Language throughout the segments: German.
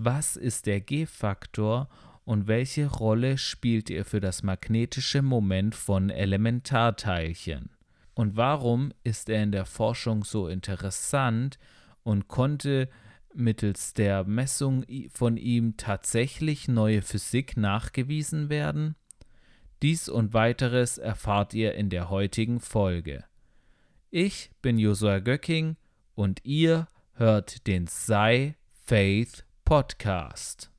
Was ist der G-Faktor und welche Rolle spielt er für das magnetische Moment von Elementarteilchen? Und warum ist er in der Forschung so interessant und konnte mittels der Messung von ihm tatsächlich neue Physik nachgewiesen werden? Dies und weiteres erfahrt ihr in der heutigen Folge. Ich bin Josua Göcking und ihr hört den Sei Faith Podcast.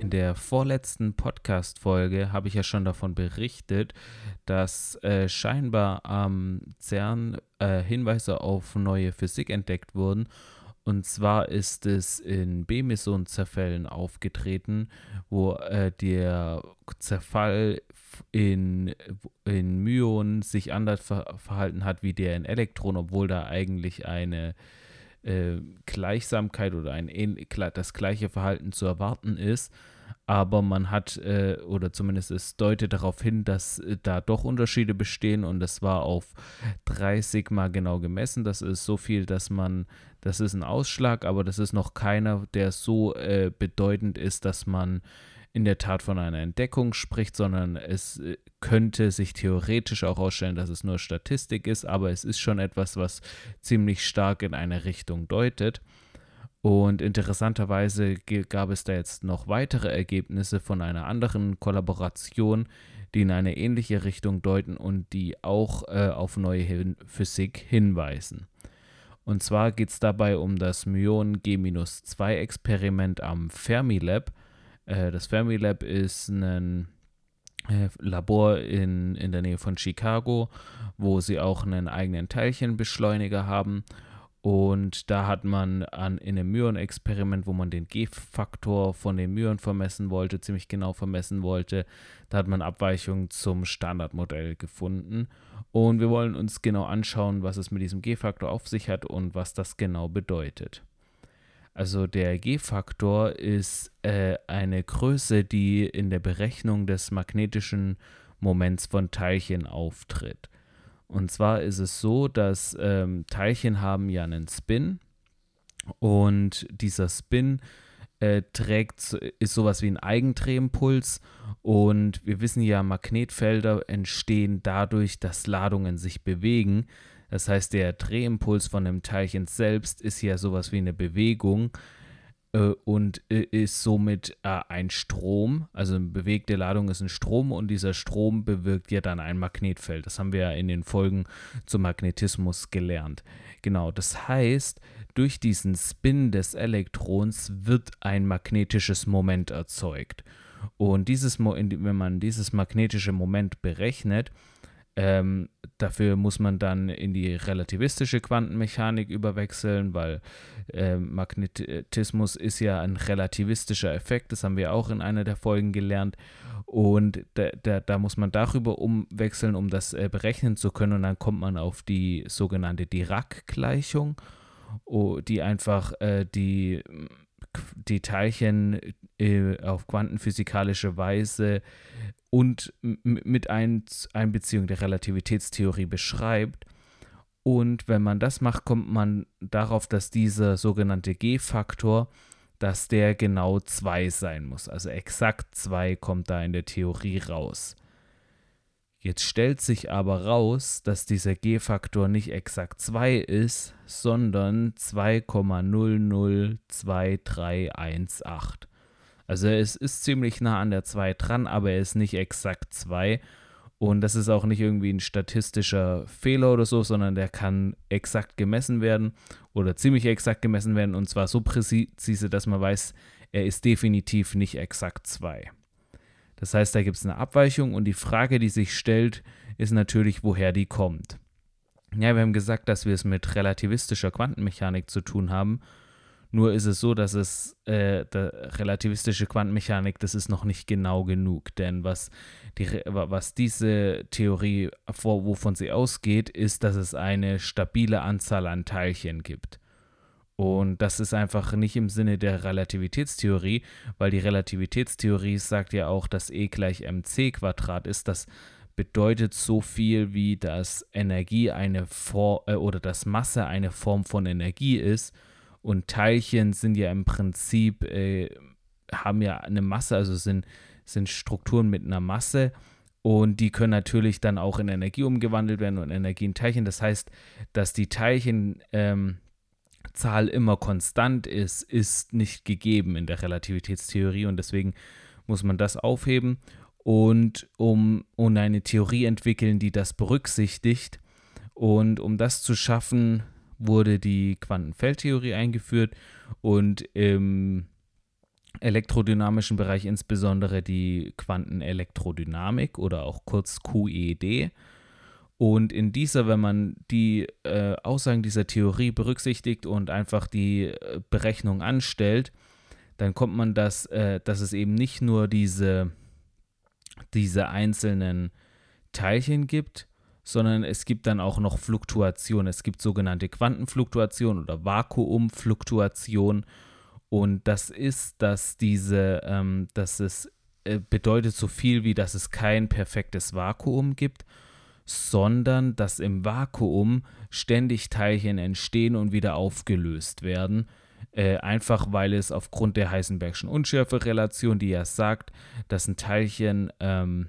In der vorletzten Podcast-Folge habe ich ja schon davon berichtet, dass äh, scheinbar am CERN äh, Hinweise auf neue Physik entdeckt wurden. Und zwar ist es in B-Meson-Zerfällen aufgetreten, wo äh, der Zerfall in, in Myonen sich anders ver verhalten hat wie der in Elektronen, obwohl da eigentlich eine äh, Gleichsamkeit oder ein das gleiche Verhalten zu erwarten ist aber man hat, äh, oder zumindest es deutet darauf hin, dass äh, da doch Unterschiede bestehen und das war auf 3 Sigma genau gemessen. Das ist so viel, dass man, das ist ein Ausschlag, aber das ist noch keiner, der so äh, bedeutend ist, dass man in der Tat von einer Entdeckung spricht, sondern es äh, könnte sich theoretisch auch ausstellen, dass es nur Statistik ist, aber es ist schon etwas, was ziemlich stark in eine Richtung deutet. Und interessanterweise gab es da jetzt noch weitere Ergebnisse von einer anderen Kollaboration, die in eine ähnliche Richtung deuten und die auch äh, auf neue Hin Physik hinweisen. Und zwar geht es dabei um das Myon G-2-Experiment am Fermilab. Äh, das Fermilab ist ein äh, Labor in, in der Nähe von Chicago, wo sie auch einen eigenen Teilchenbeschleuniger haben. Und da hat man an, in einem Myon-Experiment, wo man den G-Faktor von den Myon vermessen wollte, ziemlich genau vermessen wollte, da hat man Abweichungen zum Standardmodell gefunden. Und wir wollen uns genau anschauen, was es mit diesem G-Faktor auf sich hat und was das genau bedeutet. Also der G-Faktor ist äh, eine Größe, die in der Berechnung des magnetischen Moments von Teilchen auftritt. Und zwar ist es so, dass ähm, Teilchen haben ja einen Spin. Und dieser Spin äh, trägt, ist sowas wie ein Eigendrehimpuls. Und wir wissen ja, Magnetfelder entstehen dadurch, dass Ladungen sich bewegen. Das heißt, der Drehimpuls von dem Teilchen selbst ist ja sowas wie eine Bewegung und äh, ist somit äh, ein Strom. Also eine bewegte Ladung ist ein Strom und dieser Strom bewirkt ja dann ein Magnetfeld. Das haben wir ja in den Folgen zum Magnetismus gelernt. Genau, das heißt, durch diesen Spin des Elektrons wird ein magnetisches Moment erzeugt. Und dieses, wenn man dieses magnetische Moment berechnet, ähm, dafür muss man dann in die relativistische Quantenmechanik überwechseln, weil äh, Magnetismus ist ja ein relativistischer Effekt, das haben wir auch in einer der Folgen gelernt. Und da, da, da muss man darüber umwechseln, um das äh, berechnen zu können. Und dann kommt man auf die sogenannte Dirac-Gleichung, oh, die einfach äh, die, die Teilchen äh, auf quantenphysikalische Weise und mit ein Einbeziehung der Relativitätstheorie beschreibt. Und wenn man das macht, kommt man darauf, dass dieser sogenannte G-Faktor, dass der genau 2 sein muss. Also exakt 2 kommt da in der Theorie raus. Jetzt stellt sich aber raus, dass dieser G-Faktor nicht exakt 2 ist, sondern 2,002318. Also es ist ziemlich nah an der 2 dran, aber er ist nicht exakt 2. Und das ist auch nicht irgendwie ein statistischer Fehler oder so, sondern der kann exakt gemessen werden oder ziemlich exakt gemessen werden und zwar so präzise, dass man weiß, er ist definitiv nicht exakt 2. Das heißt, da gibt es eine Abweichung und die Frage, die sich stellt, ist natürlich, woher die kommt. Ja, wir haben gesagt, dass wir es mit relativistischer Quantenmechanik zu tun haben nur ist es so, dass es äh, relativistische Quantenmechanik, das ist noch nicht genau genug. Denn was, die, was diese Theorie, wovon sie ausgeht, ist, dass es eine stabile Anzahl an Teilchen gibt. Und das ist einfach nicht im Sinne der Relativitätstheorie, weil die Relativitätstheorie sagt ja auch, dass E gleich mc Quadrat ist. Das bedeutet so viel wie, dass Energie eine Form äh, oder dass Masse eine Form von Energie ist und Teilchen sind ja im Prinzip, äh, haben ja eine Masse, also sind, sind Strukturen mit einer Masse und die können natürlich dann auch in Energie umgewandelt werden und Energie in Teilchen. Das heißt, dass die Teilchenzahl ähm, immer konstant ist, ist nicht gegeben in der Relativitätstheorie und deswegen muss man das aufheben und um, um eine Theorie entwickeln, die das berücksichtigt. Und um das zu schaffen, wurde die Quantenfeldtheorie eingeführt und im elektrodynamischen Bereich insbesondere die Quantenelektrodynamik oder auch kurz QED. Und in dieser, wenn man die äh, Aussagen dieser Theorie berücksichtigt und einfach die äh, Berechnung anstellt, dann kommt man, dass, äh, dass es eben nicht nur diese diese einzelnen Teilchen gibt, sondern es gibt dann auch noch Fluktuation. Es gibt sogenannte Quantenfluktuation oder Vakuumfluktuation. Und das ist, dass diese, ähm, dass es äh, bedeutet so viel wie, dass es kein perfektes Vakuum gibt, sondern dass im Vakuum ständig Teilchen entstehen und wieder aufgelöst werden. Äh, einfach weil es aufgrund der Heisenbergschen Unschärferelation, die ja sagt, dass ein Teilchen ähm,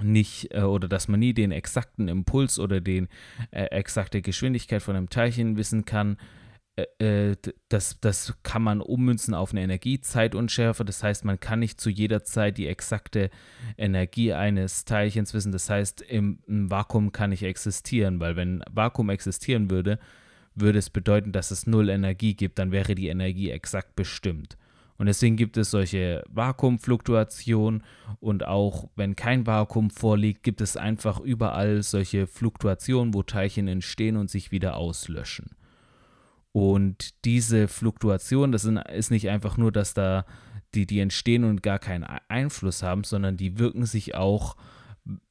nicht äh, oder dass man nie den exakten Impuls oder die äh, exakte Geschwindigkeit von einem Teilchen wissen kann, äh, äh, das, das kann man ummünzen auf eine Energiezeitunschärfe. Das heißt, man kann nicht zu jeder Zeit die exakte Energie eines Teilchens wissen. Das heißt, im, im Vakuum kann nicht existieren, weil wenn Vakuum existieren würde, würde es bedeuten, dass es null Energie gibt, dann wäre die Energie exakt bestimmt. Und deswegen gibt es solche Vakuumfluktuationen und auch wenn kein Vakuum vorliegt, gibt es einfach überall solche Fluktuationen, wo Teilchen entstehen und sich wieder auslöschen. Und diese Fluktuation, das ist nicht einfach nur, dass da die, die entstehen und gar keinen Einfluss haben, sondern die wirken sich auch,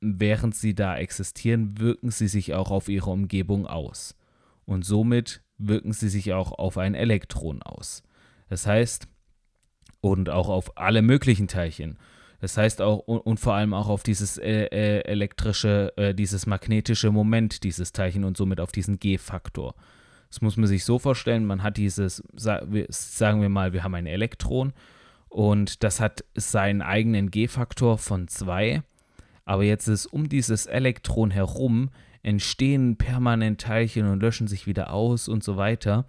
während sie da existieren, wirken sie sich auch auf ihre Umgebung aus und somit wirken sie sich auch auf ein Elektron aus. Das heißt, und auch auf alle möglichen Teilchen. Das heißt auch und, vor allem auch auf dieses äh, äh, elektrische, äh, dieses magnetische Moment dieses Teilchen und somit auf diesen G-Faktor. Das muss man sich so vorstellen, man hat dieses, sagen wir mal, wir haben ein Elektron und das hat seinen eigenen G-Faktor von 2, aber jetzt ist um dieses Elektron herum entstehen permanent Teilchen und löschen sich wieder aus und so weiter.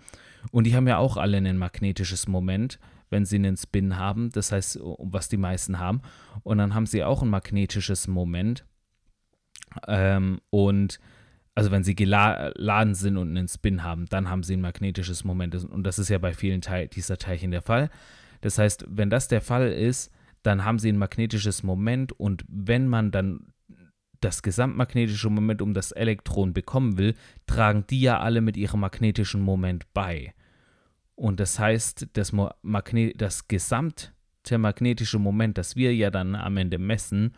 Und die haben ja auch alle ein magnetisches Moment, wenn sie einen Spin haben. Das heißt, was die meisten haben. Und dann haben sie auch ein magnetisches Moment. Ähm, und also wenn sie geladen sind und einen Spin haben, dann haben sie ein magnetisches Moment. Und das ist ja bei vielen Teil dieser Teilchen der Fall. Das heißt, wenn das der Fall ist, dann haben sie ein magnetisches Moment und wenn man dann das gesamtmagnetische Moment um das Elektron bekommen will, tragen die ja alle mit ihrem magnetischen Moment bei. Und das heißt, das, Magne das gesamte magnetische Moment, das wir ja dann am Ende messen,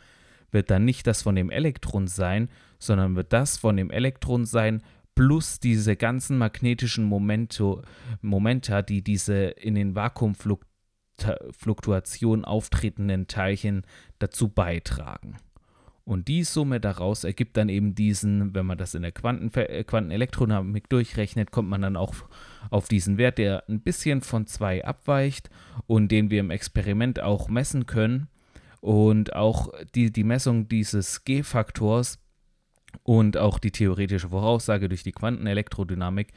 wird dann nicht das von dem Elektron sein, sondern wird das von dem Elektron sein plus diese ganzen magnetischen Momento, Momenta, die diese in den Vakuumfluktuationen auftretenden Teilchen dazu beitragen. Und die Summe daraus ergibt dann eben diesen, wenn man das in der äh, Quantenelektrodynamik durchrechnet, kommt man dann auch auf diesen Wert, der ein bisschen von 2 abweicht und den wir im Experiment auch messen können. Und auch die, die Messung dieses G-Faktors und auch die theoretische Voraussage durch die Quantenelektrodynamik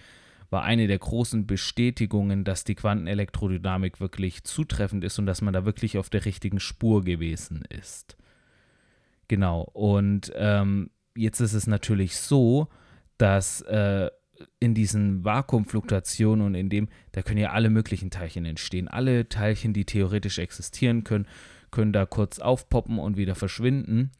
war eine der großen Bestätigungen, dass die Quantenelektrodynamik wirklich zutreffend ist und dass man da wirklich auf der richtigen Spur gewesen ist. Genau. Und ähm, jetzt ist es natürlich so, dass äh, in diesen Vakuumfluktuationen und in dem, da können ja alle möglichen Teilchen entstehen. Alle Teilchen, die theoretisch existieren können, können da kurz aufpoppen und wieder verschwinden.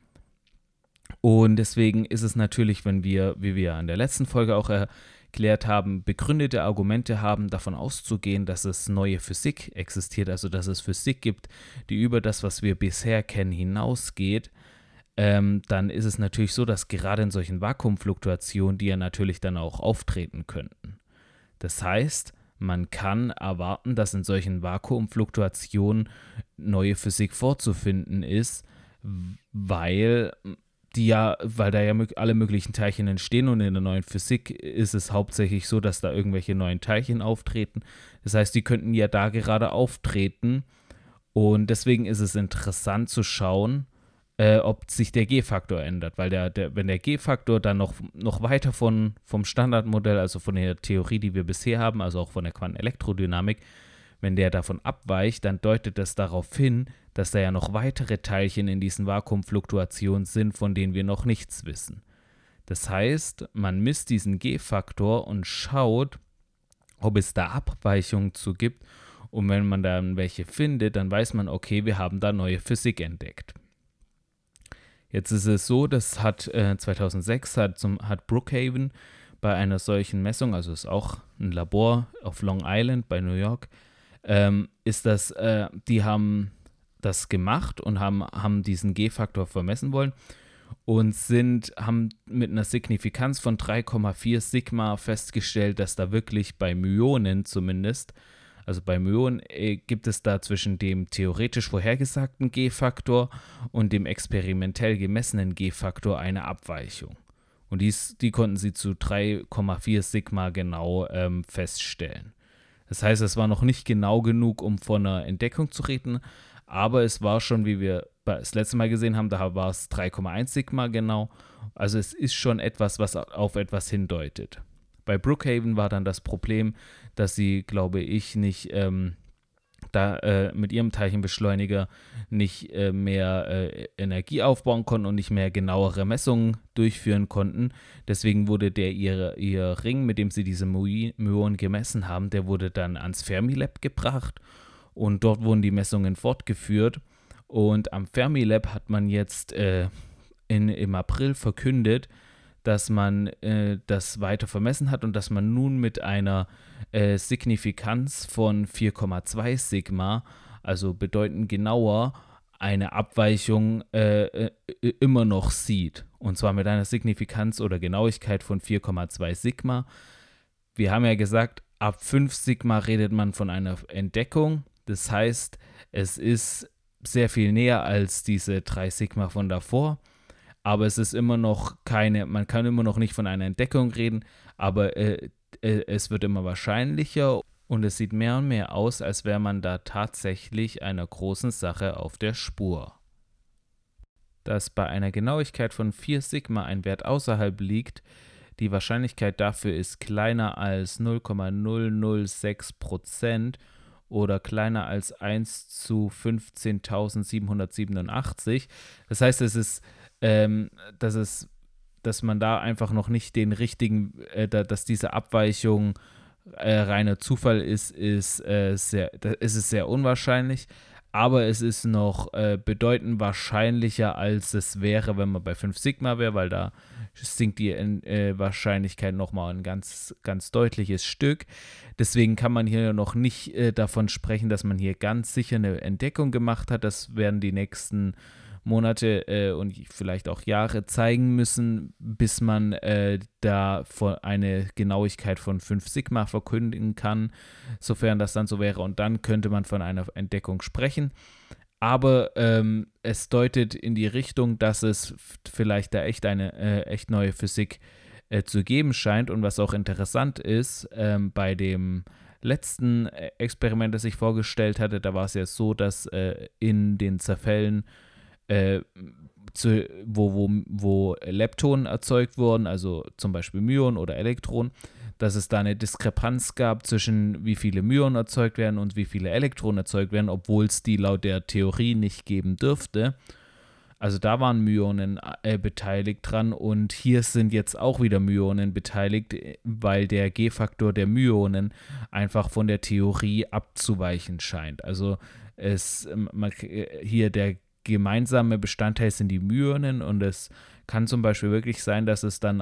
Und deswegen ist es natürlich, wenn wir, wie wir in der letzten Folge auch erklärt haben, begründete Argumente haben, davon auszugehen, dass es neue Physik existiert, also dass es Physik gibt, die über das, was wir bisher kennen, hinausgeht, ähm, dann ist es natürlich so, dass gerade in solchen Vakuumfluktuationen die ja natürlich dann auch auftreten könnten. Das heißt, man kann erwarten, dass in solchen Vakuumfluktuationen neue Physik vorzufinden ist, weil die ja, weil da ja alle möglichen Teilchen entstehen und in der neuen Physik ist es hauptsächlich so, dass da irgendwelche neuen Teilchen auftreten. Das heißt, die könnten ja da gerade auftreten und deswegen ist es interessant zu schauen, äh, ob sich der G-Faktor ändert, weil der, der, wenn der G-Faktor dann noch, noch weiter von, vom Standardmodell, also von der Theorie, die wir bisher haben, also auch von der Quantenelektrodynamik, wenn der davon abweicht, dann deutet das darauf hin, dass da ja noch weitere Teilchen in diesen Vakuumfluktuationen sind, von denen wir noch nichts wissen. Das heißt, man misst diesen G-Faktor und schaut, ob es da Abweichungen zu gibt. Und wenn man dann welche findet, dann weiß man, okay, wir haben da neue Physik entdeckt. Jetzt ist es so, das hat äh, 2006 hat, zum, hat Brookhaven bei einer solchen Messung, also ist auch ein Labor auf Long Island bei New York, ähm, ist das, äh, die haben das gemacht und haben, haben diesen G-Faktor vermessen wollen und sind, haben mit einer Signifikanz von 3,4 Sigma festgestellt, dass da wirklich bei Myonen zumindest also bei Myonen äh, gibt es da zwischen dem theoretisch vorhergesagten G-Faktor und dem experimentell gemessenen G-Faktor eine Abweichung. Und dies, die konnten sie zu 3,4 Sigma genau ähm, feststellen. Das heißt, es war noch nicht genau genug, um von einer Entdeckung zu reden, aber es war schon, wie wir das letzte Mal gesehen haben, da war es 3,1 Sigma genau. Also es ist schon etwas, was auf etwas hindeutet. Bei Brookhaven war dann das Problem, dass sie, glaube ich, nicht ähm, da äh, mit ihrem Teilchenbeschleuniger nicht äh, mehr äh, Energie aufbauen konnten und nicht mehr genauere Messungen durchführen konnten. Deswegen wurde der ihr, ihr Ring, mit dem sie diese Myonen gemessen haben, der wurde dann ans Fermilab gebracht und dort wurden die Messungen fortgeführt. Und am Fermilab hat man jetzt äh, in, im April verkündet, dass man äh, das weiter vermessen hat und dass man nun mit einer äh, Signifikanz von 4,2 Sigma, also bedeutend genauer, eine Abweichung äh, äh, immer noch sieht. Und zwar mit einer Signifikanz oder Genauigkeit von 4,2 Sigma. Wir haben ja gesagt, ab 5 Sigma redet man von einer Entdeckung. Das heißt, es ist sehr viel näher als diese 3 Sigma von davor aber es ist immer noch keine, man kann immer noch nicht von einer Entdeckung reden, aber äh, es wird immer wahrscheinlicher und es sieht mehr und mehr aus, als wäre man da tatsächlich einer großen Sache auf der Spur. Dass bei einer Genauigkeit von 4 Sigma ein Wert außerhalb liegt, die Wahrscheinlichkeit dafür ist kleiner als 0,006 Prozent oder kleiner als 1 zu 15.787. Das heißt, es ist ähm, dass es, dass man da einfach noch nicht den richtigen, äh, da, dass diese Abweichung äh, reiner Zufall ist, ist, äh, sehr, da ist es sehr unwahrscheinlich. Aber es ist noch äh, bedeutend wahrscheinlicher, als es wäre, wenn man bei 5 Sigma wäre, weil da sinkt die äh, Wahrscheinlichkeit nochmal ein ganz, ganz deutliches Stück. Deswegen kann man hier noch nicht äh, davon sprechen, dass man hier ganz sicher eine Entdeckung gemacht hat. Das werden die nächsten Monate äh, und vielleicht auch Jahre zeigen müssen, bis man äh, da eine Genauigkeit von 5 Sigma verkündigen kann, sofern das dann so wäre. Und dann könnte man von einer Entdeckung sprechen. Aber ähm, es deutet in die Richtung, dass es vielleicht da echt eine äh, echt neue Physik äh, zu geben scheint. Und was auch interessant ist, ähm, bei dem letzten äh, Experiment, das ich vorgestellt hatte, da war es ja so, dass äh, in den Zerfällen äh, zu, wo, wo, wo Leptonen erzeugt wurden, also zum Beispiel Myonen oder Elektronen, dass es da eine Diskrepanz gab zwischen wie viele Myonen erzeugt werden und wie viele Elektronen erzeugt werden, obwohl es die laut der Theorie nicht geben dürfte. Also da waren Myonen äh, beteiligt dran und hier sind jetzt auch wieder Myonen beteiligt, weil der G-Faktor der Myonen einfach von der Theorie abzuweichen scheint. Also es man, äh, hier der gemeinsame Bestandteil sind die Myonen und es kann zum Beispiel wirklich sein, dass es dann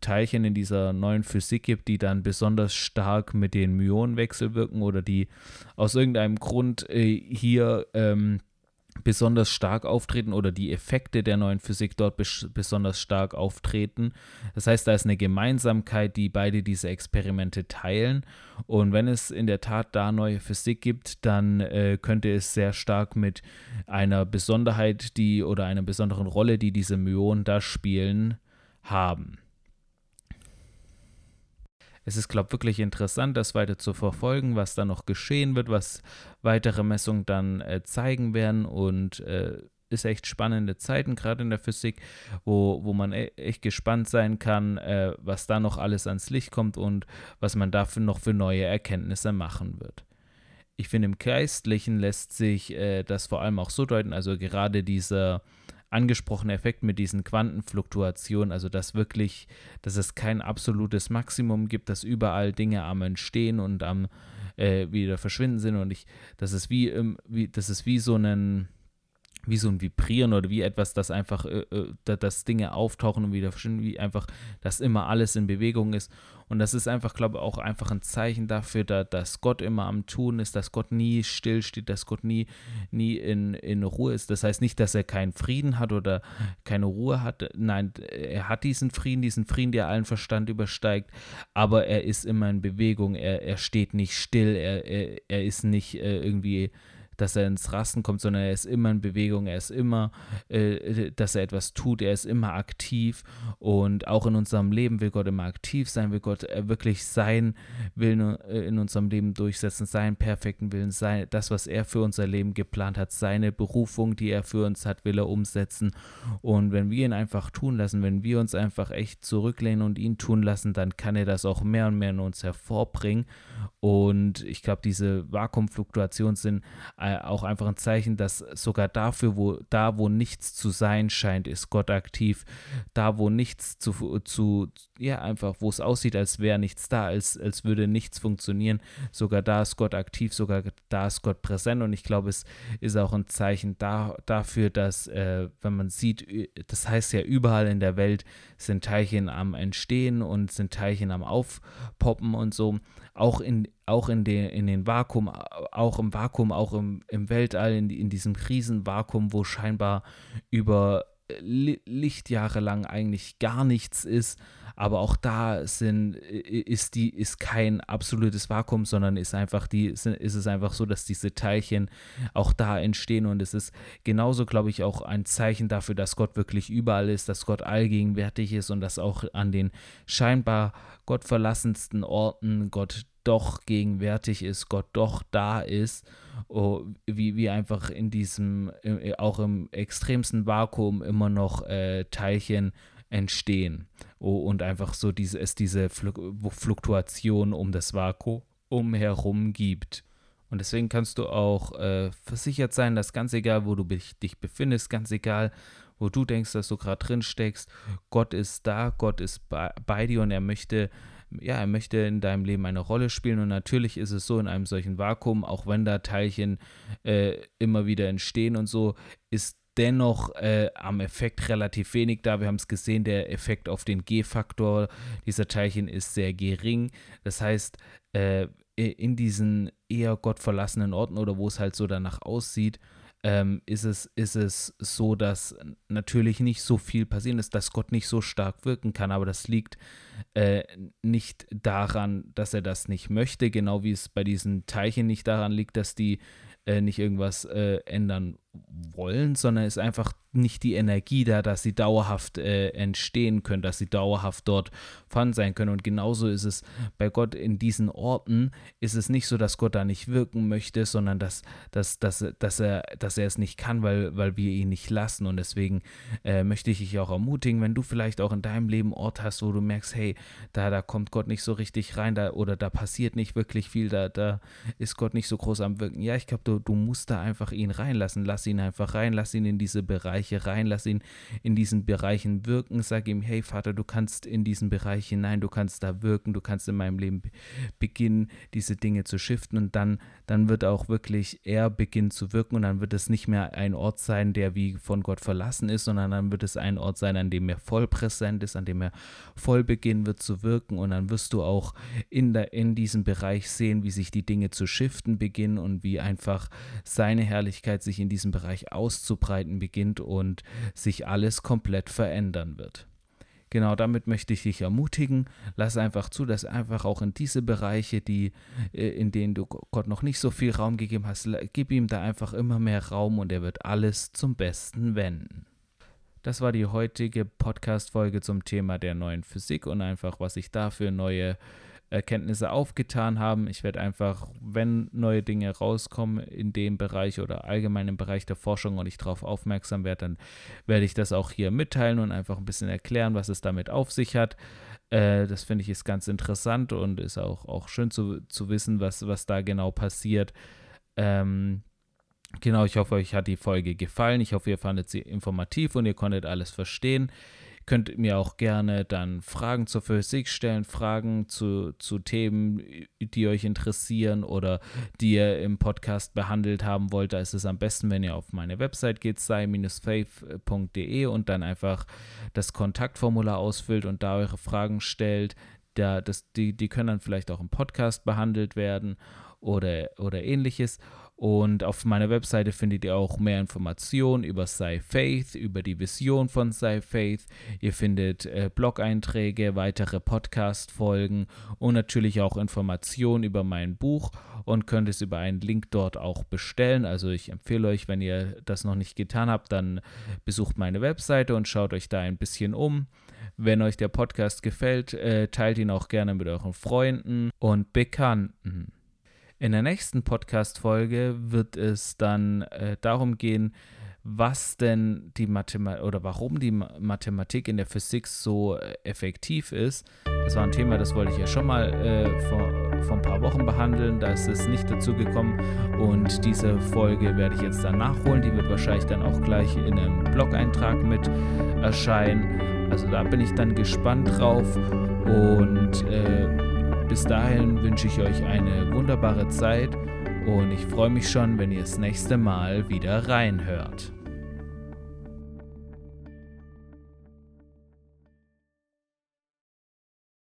Teilchen in dieser neuen Physik gibt, die dann besonders stark mit den Myonen wechselwirken oder die aus irgendeinem Grund äh, hier ähm, besonders stark auftreten oder die Effekte der neuen Physik dort bes besonders stark auftreten. Das heißt, da ist eine Gemeinsamkeit, die beide diese Experimente teilen. Und wenn es in der Tat da neue Physik gibt, dann äh, könnte es sehr stark mit einer Besonderheit, die oder einer besonderen Rolle, die diese Myonen da spielen, haben es ist, glaube ich, wirklich interessant, das weiter zu verfolgen, was da noch geschehen wird, was weitere Messungen dann äh, zeigen werden und äh, ist echt spannende Zeiten, gerade in der Physik, wo, wo man e echt gespannt sein kann, äh, was da noch alles ans Licht kommt und was man dafür noch für neue Erkenntnisse machen wird. Ich finde, im Geistlichen lässt sich äh, das vor allem auch so deuten, also gerade dieser angesprochene Effekt mit diesen Quantenfluktuationen, also dass wirklich, dass es kein absolutes Maximum gibt, dass überall Dinge am Entstehen und am äh, wieder verschwinden sind und ich, das ist wie, wie, das ist wie so ein wie so ein Vibrieren oder wie etwas, das einfach, äh, äh dass Dinge auftauchen und wieder verschwinden, wie einfach, dass immer alles in Bewegung ist. Und das ist einfach, glaube ich, auch einfach ein Zeichen dafür, da, dass Gott immer am Tun ist, dass Gott nie stillsteht, dass Gott nie, nie in, in Ruhe ist. Das heißt nicht, dass er keinen Frieden hat oder keine Ruhe hat. Nein, er hat diesen Frieden, diesen Frieden, der allen Verstand übersteigt, aber er ist immer in Bewegung, er, er steht nicht still, er, er, er ist nicht äh, irgendwie dass er ins Rasten kommt, sondern er ist immer in Bewegung, er ist immer, äh, dass er etwas tut, er ist immer aktiv und auch in unserem Leben will Gott immer aktiv sein, will Gott äh, wirklich sein Willen äh, in unserem Leben durchsetzen, seinen perfekten Willen, sein, das, was er für unser Leben geplant hat, seine Berufung, die er für uns hat, will er umsetzen. Und wenn wir ihn einfach tun lassen, wenn wir uns einfach echt zurücklehnen und ihn tun lassen, dann kann er das auch mehr und mehr in uns hervorbringen. Und ich glaube, diese Vakuumfluktuationen sind äh, auch einfach ein Zeichen, dass sogar dafür, wo da, wo nichts zu sein scheint, ist Gott aktiv. Da, wo nichts zu, zu ja, einfach, wo es aussieht, als wäre nichts da, als, als würde nichts funktionieren, sogar da ist Gott aktiv, sogar da ist Gott präsent. Und ich glaube, es ist auch ein Zeichen da, dafür, dass, äh, wenn man sieht, das heißt ja, überall in der Welt sind Teilchen am Entstehen und sind Teilchen am Aufpoppen und so auch in, auch in, den, in den Vakuum, auch im Vakuum, auch im, im Weltall, in, in diesem Riesenvakuum, wo scheinbar über Lichtjahre lang eigentlich gar nichts ist, aber auch da sind, ist, die, ist kein absolutes Vakuum, sondern ist einfach die, ist es einfach so, dass diese Teilchen auch da entstehen und es ist genauso, glaube ich, auch ein Zeichen dafür, dass Gott wirklich überall ist, dass Gott allgegenwärtig ist und dass auch an den scheinbar gottverlassensten Orten Gott doch gegenwärtig ist, Gott doch da ist, oh, wie, wie einfach in diesem, auch im extremsten Vakuum immer noch äh, Teilchen entstehen oh, und einfach so diese, es diese Fluktuation um das Vakuum herum gibt. Und deswegen kannst du auch äh, versichert sein, dass ganz egal, wo du dich befindest, ganz egal, wo du denkst, dass du gerade drin steckst, Gott ist da, Gott ist bei, bei dir und er möchte ja, er möchte in deinem Leben eine Rolle spielen und natürlich ist es so in einem solchen Vakuum, auch wenn da Teilchen äh, immer wieder entstehen und so, ist dennoch äh, am Effekt relativ wenig da. Wir haben es gesehen, der Effekt auf den G-Faktor dieser Teilchen ist sehr gering. Das heißt, äh, in diesen eher gottverlassenen Orten oder wo es halt so danach aussieht, ähm, ist, es, ist es so, dass natürlich nicht so viel passieren ist, dass Gott nicht so stark wirken kann, aber das liegt äh, nicht daran, dass er das nicht möchte, genau wie es bei diesen Teilchen nicht daran liegt, dass die äh, nicht irgendwas äh, ändern wollen, sondern ist einfach nicht die Energie da, dass sie dauerhaft äh, entstehen können, dass sie dauerhaft dort vorhanden sein können. Und genauso ist es bei Gott in diesen Orten, ist es nicht so, dass Gott da nicht wirken möchte, sondern dass, dass, dass, dass, er, dass er es nicht kann, weil, weil wir ihn nicht lassen. Und deswegen äh, möchte ich dich auch ermutigen, wenn du vielleicht auch in deinem Leben Ort hast, wo du merkst, hey, da, da kommt Gott nicht so richtig rein, da, oder da passiert nicht wirklich viel, da, da ist Gott nicht so groß am Wirken. Ja, ich glaube, du, du musst da einfach ihn reinlassen. Lass ihn einfach rein, lass ihn in diese Bereiche rein, lass ihn in diesen Bereichen wirken. Sag ihm, hey Vater, du kannst in diesen Bereich hinein, du kannst da wirken, du kannst in meinem Leben beginnen, diese Dinge zu shiften. Und dann, dann wird auch wirklich er beginnen zu wirken. Und dann wird es nicht mehr ein Ort sein, der wie von Gott verlassen ist, sondern dann wird es ein Ort sein, an dem er voll präsent ist, an dem er voll beginnen wird zu wirken. Und dann wirst du auch in, der, in diesem Bereich sehen, wie sich die Dinge zu shiften beginnen und wie einfach seine Herrlichkeit sich in diesem Bereich auszubreiten beginnt und sich alles komplett verändern wird. Genau damit möchte ich dich ermutigen. Lass einfach zu, dass einfach auch in diese Bereiche, die, äh, in denen du Gott noch nicht so viel Raum gegeben hast, gib ihm da einfach immer mehr Raum und er wird alles zum Besten wenden. Das war die heutige Podcast-Folge zum Thema der neuen Physik und einfach, was ich da für neue Erkenntnisse aufgetan haben. Ich werde einfach, wenn neue Dinge rauskommen in dem Bereich oder allgemein im Bereich der Forschung und ich darauf aufmerksam werde, dann werde ich das auch hier mitteilen und einfach ein bisschen erklären, was es damit auf sich hat. Äh, das finde ich ist ganz interessant und ist auch, auch schön zu, zu wissen, was, was da genau passiert. Ähm, Genau, ich hoffe, euch hat die Folge gefallen. Ich hoffe, ihr fandet sie informativ und ihr konntet alles verstehen. Könnt mir auch gerne dann Fragen zur Physik stellen, Fragen zu, zu Themen, die euch interessieren oder die ihr im Podcast behandelt haben wollt. Da ist es am besten, wenn ihr auf meine Website geht, sei-faith.de und dann einfach das Kontaktformular ausfüllt und da eure Fragen stellt. Da, das, die, die können dann vielleicht auch im Podcast behandelt werden oder, oder ähnliches. Und auf meiner Webseite findet ihr auch mehr Informationen über SciFaith, über die Vision von SciFaith. Ihr findet äh, Blog-Einträge, weitere Podcast-Folgen und natürlich auch Informationen über mein Buch und könnt es über einen Link dort auch bestellen. Also ich empfehle euch, wenn ihr das noch nicht getan habt, dann besucht meine Webseite und schaut euch da ein bisschen um. Wenn euch der Podcast gefällt, äh, teilt ihn auch gerne mit euren Freunden und Bekannten. In der nächsten Podcast-Folge wird es dann äh, darum gehen, was denn die Mathematik oder warum die Mathematik in der Physik so äh, effektiv ist. Das war ein Thema, das wollte ich ja schon mal äh, vor, vor ein paar Wochen behandeln. Da ist es nicht dazu gekommen und diese Folge werde ich jetzt dann nachholen. Die wird wahrscheinlich dann auch gleich in einem Blog-Eintrag mit erscheinen. Also da bin ich dann gespannt drauf und äh, bis dahin wünsche ich euch eine wunderbare Zeit und ich freue mich schon, wenn ihr das nächste Mal wieder reinhört.